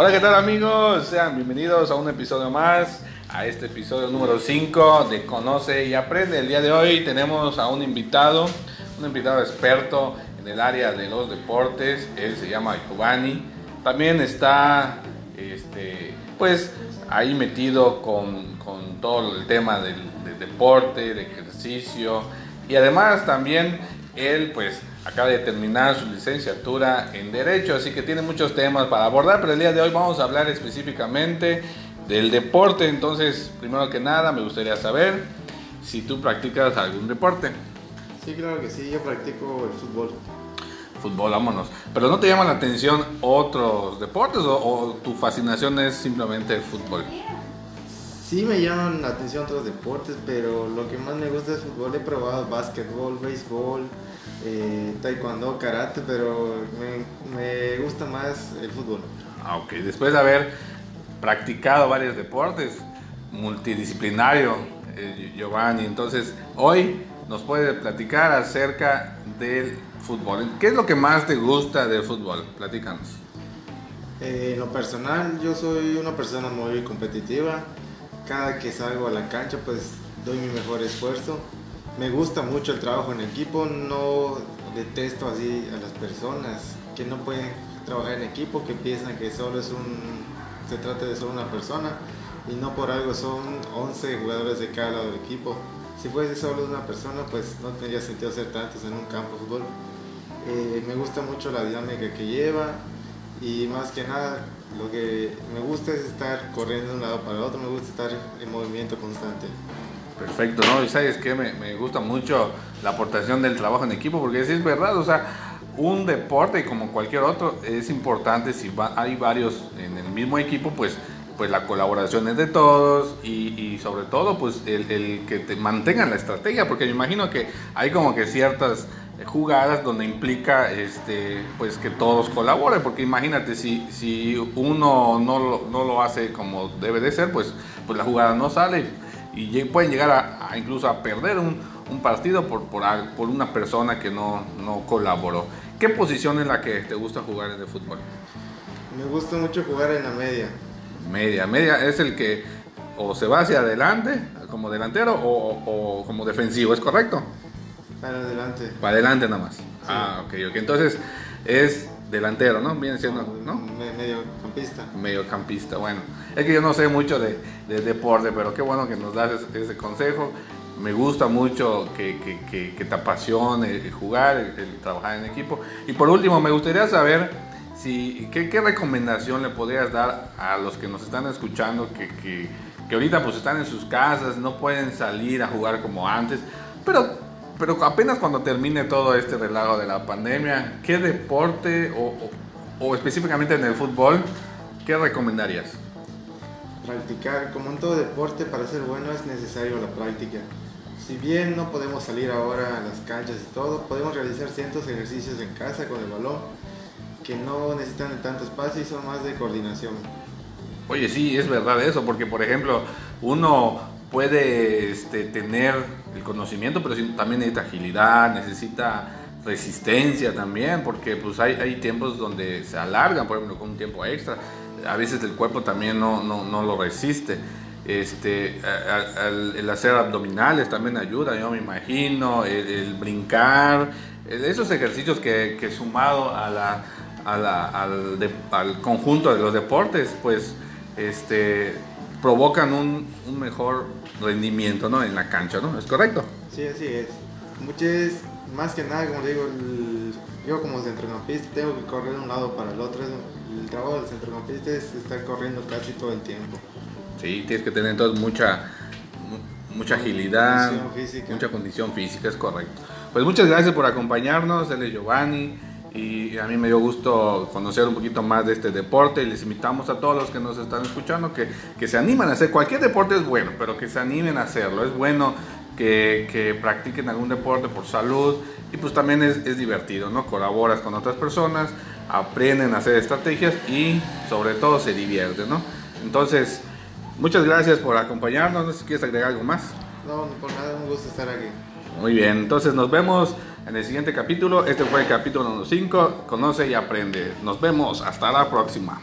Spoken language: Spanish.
Hola, ¿qué tal amigos? Sean bienvenidos a un episodio más, a este episodio número 5 de Conoce y Aprende. El día de hoy tenemos a un invitado, un invitado experto en el área de los deportes, él se llama Giovanni. También está, este, pues, ahí metido con, con todo el tema del, del deporte, de ejercicio y además también él, pues, acaba de terminar su licenciatura en Derecho, así que tiene muchos temas para abordar, pero el día de hoy vamos a hablar específicamente del deporte. Entonces, primero que nada, me gustaría saber si tú practicas algún deporte. Sí, claro que sí, yo practico el fútbol. Fútbol, vámonos. Pero ¿no te llaman la atención otros deportes o, o tu fascinación es simplemente el fútbol? Sí me llaman la atención otros deportes, pero lo que más me gusta es fútbol. He probado básquetbol, béisbol, eh, taekwondo, karate, pero me, me gusta más el fútbol. Ah, ok. Después de haber practicado varios deportes, multidisciplinario, eh, Giovanni, entonces hoy nos puede platicar acerca del fútbol. ¿Qué es lo que más te gusta del fútbol? Platícanos. Eh, en lo personal, yo soy una persona muy competitiva. Cada que salgo a la cancha, pues doy mi mejor esfuerzo. Me gusta mucho el trabajo en equipo, no detesto así a las personas que no pueden trabajar en equipo, que piensan que solo es un, se trata de solo una persona y no por algo son 11 jugadores de cada lado del equipo. Si fuese solo una persona, pues no tendría sentido ser tantos en un campo de fútbol. Eh, me gusta mucho la dinámica que lleva y más que nada lo que me gusta es estar corriendo de un lado para el otro, me gusta estar en movimiento constante. Perfecto, ¿no? Y sabes que me, me, gusta mucho la aportación del trabajo en equipo, porque sí es verdad, o sea, un deporte como cualquier otro es importante si va, hay varios en el mismo equipo, pues, pues la colaboración es de todos y, sobre todo pues el, el, que te mantengan la estrategia, porque me imagino que hay como que ciertas jugadas donde implica este pues que todos colaboren porque imagínate si, si uno no lo, no lo hace como debe de ser pues pues la jugada no sale y pueden llegar a, a incluso a perder un, un partido por, por, por, una persona que no, no colaboró. ¿Qué posición es la que te gusta jugar en el fútbol? Me gusta mucho jugar en la media. Media, media es el que o se va hacia adelante como delantero o, o, o como defensivo, ¿es correcto? Para adelante. Para adelante nada más. Sí. Ah, ok, ok. Entonces es delantero, ¿no? Viene siendo, ¿no? Mediocampista. Mediocampista, bueno. Es que yo no sé mucho de, de deporte, pero qué bueno que nos das ese, ese consejo. Me gusta mucho que, que, que, que te apasione el jugar, el, el, trabajar en equipo. Y por último, me gustaría saber si, ¿qué, qué recomendación le podrías dar a los que nos están escuchando, que ahorita pues están en sus casas, no pueden salir a jugar como antes, pero pero apenas cuando termine todo este relajo de la pandemia, ¿qué deporte o, o, o, específicamente en el fútbol, qué recomendarías? Practicar, como en todo deporte, para ser bueno es necesario la práctica. Si bien no podemos salir ahora a las canchas y todo, podemos realizar cientos de ejercicios en casa con el balón que no necesitan de tanto espacio y son más de coordinación. Oye, sí, es verdad eso, porque por ejemplo, uno puede este, tener el conocimiento, pero también necesita agilidad, necesita resistencia también, porque pues hay, hay tiempos donde se alargan, por ejemplo, con un tiempo extra. A veces el cuerpo también no, no, no lo resiste. Este, el, hacer abdominales también ayuda, yo me imagino, el, el brincar, esos ejercicios que, que sumado a la, a la, al, de, al conjunto de los deportes, pues este, provocan un, un, mejor rendimiento ¿no? en la cancha, ¿no? ¿Es correcto? Sí, así es. Muchas, más que nada, como digo, el, yo como centrocampista tengo que correr de un lado para el otro. El trabajo del centrocampista es estar corriendo casi todo el tiempo. Sí, tienes que tener entonces mucha, mucha agilidad, condición mucha condición física, es correcto. Pues muchas gracias por acompañarnos, él es Giovanni y a mí me dio gusto conocer un poquito más de este deporte y les invitamos a todos los que nos están escuchando que, que se animen a hacer, cualquier deporte es bueno, pero que se animen a hacerlo, es bueno que, que practiquen algún deporte por salud y pues también es, es, divertido, ¿no? Colaboras con otras personas, aprenden a hacer estrategias y sobre todo se divierten, ¿no? Entonces, muchas gracias por acompañarnos, no sé si quieres agregar algo más. No, por nada, un gusto estar aquí. Muy bien, entonces nos vemos en el siguiente capítulo. Este fue el capítulo número 5. Conoce y aprende. Nos vemos. Hasta la próxima.